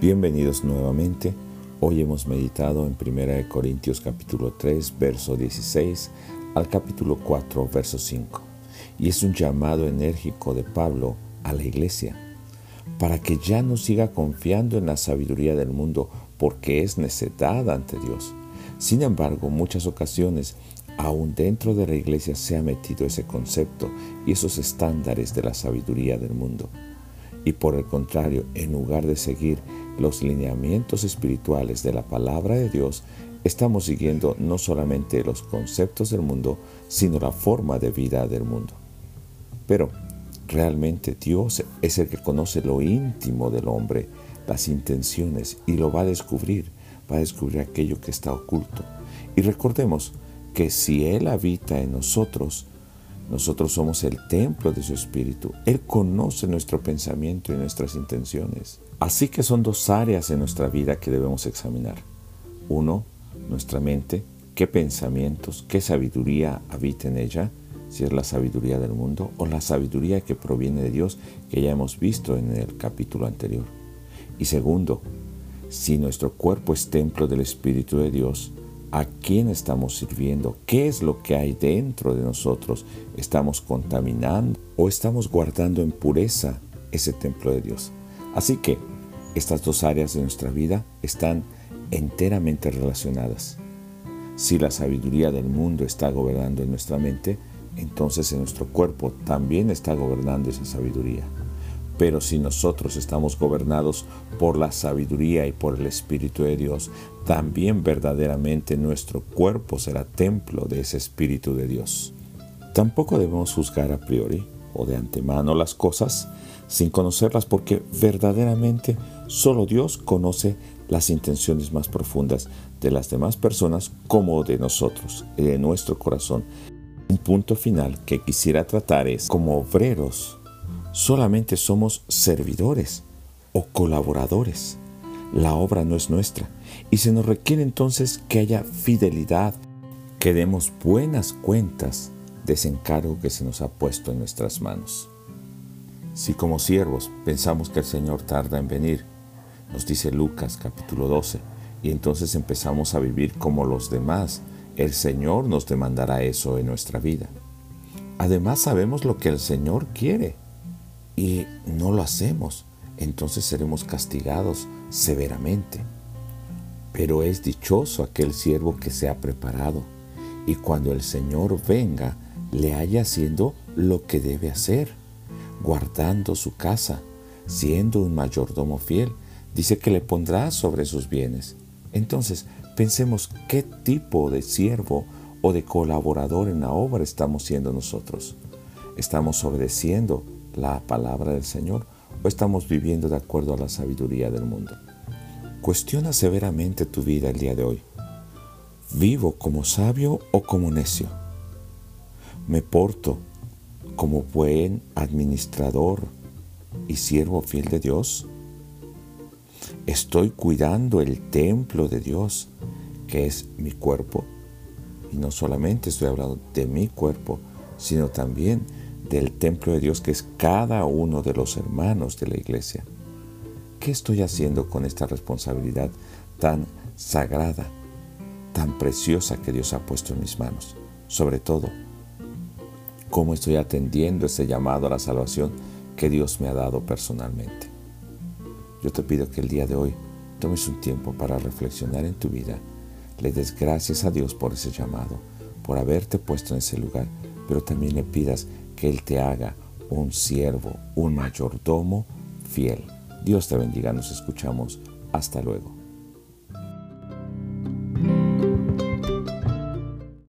Bienvenidos nuevamente. Hoy hemos meditado en 1 Corintios capítulo 3, verso 16 al capítulo 4, verso 5. Y es un llamado enérgico de Pablo a la iglesia para que ya no siga confiando en la sabiduría del mundo porque es necedad ante Dios. Sin embargo, muchas ocasiones, aún dentro de la iglesia se ha metido ese concepto y esos estándares de la sabiduría del mundo. Y por el contrario, en lugar de seguir los lineamientos espirituales de la palabra de Dios, estamos siguiendo no solamente los conceptos del mundo, sino la forma de vida del mundo. Pero realmente Dios es el que conoce lo íntimo del hombre, las intenciones, y lo va a descubrir, va a descubrir aquello que está oculto. Y recordemos que si Él habita en nosotros, nosotros somos el templo de su Espíritu. Él conoce nuestro pensamiento y nuestras intenciones. Así que son dos áreas en nuestra vida que debemos examinar. Uno, nuestra mente, qué pensamientos, qué sabiduría habita en ella, si es la sabiduría del mundo o la sabiduría que proviene de Dios que ya hemos visto en el capítulo anterior. Y segundo, si nuestro cuerpo es templo del Espíritu de Dios, a quién estamos sirviendo, qué es lo que hay dentro de nosotros, estamos contaminando o estamos guardando en pureza ese templo de Dios. Así que estas dos áreas de nuestra vida están enteramente relacionadas. Si la sabiduría del mundo está gobernando en nuestra mente, entonces en nuestro cuerpo también está gobernando esa sabiduría. Pero si nosotros estamos gobernados por la sabiduría y por el Espíritu de Dios, también verdaderamente nuestro cuerpo será templo de ese Espíritu de Dios. Tampoco debemos juzgar a priori o de antemano las cosas sin conocerlas porque verdaderamente solo Dios conoce las intenciones más profundas de las demás personas como de nosotros, de nuestro corazón. Un punto final que quisiera tratar es como obreros solamente somos servidores o colaboradores. La obra no es nuestra y se nos requiere entonces que haya fidelidad, que demos buenas cuentas de ese encargo que se nos ha puesto en nuestras manos. Si como siervos pensamos que el Señor tarda en venir, nos dice Lucas capítulo 12, y entonces empezamos a vivir como los demás, el Señor nos demandará eso en nuestra vida. Además sabemos lo que el Señor quiere y no lo hacemos, entonces seremos castigados severamente. Pero es dichoso aquel siervo que se ha preparado y cuando el Señor venga le haya haciendo lo que debe hacer, guardando su casa, siendo un mayordomo fiel, dice que le pondrá sobre sus bienes. Entonces, pensemos qué tipo de siervo o de colaborador en la obra estamos siendo nosotros. ¿Estamos obedeciendo la palabra del Señor o estamos viviendo de acuerdo a la sabiduría del mundo? Cuestiona severamente tu vida el día de hoy. ¿Vivo como sabio o como necio? ¿Me porto como buen administrador y siervo fiel de Dios? ¿Estoy cuidando el templo de Dios, que es mi cuerpo? Y no solamente estoy hablando de mi cuerpo, sino también del templo de Dios que es cada uno de los hermanos de la iglesia. ¿Qué estoy haciendo con esta responsabilidad tan sagrada, tan preciosa que Dios ha puesto en mis manos? Sobre todo, ¿cómo estoy atendiendo ese llamado a la salvación que Dios me ha dado personalmente? Yo te pido que el día de hoy tomes un tiempo para reflexionar en tu vida, le des gracias a Dios por ese llamado, por haberte puesto en ese lugar, pero también le pidas que Él te haga un siervo, un mayordomo fiel. Dios te bendiga, nos escuchamos. Hasta luego.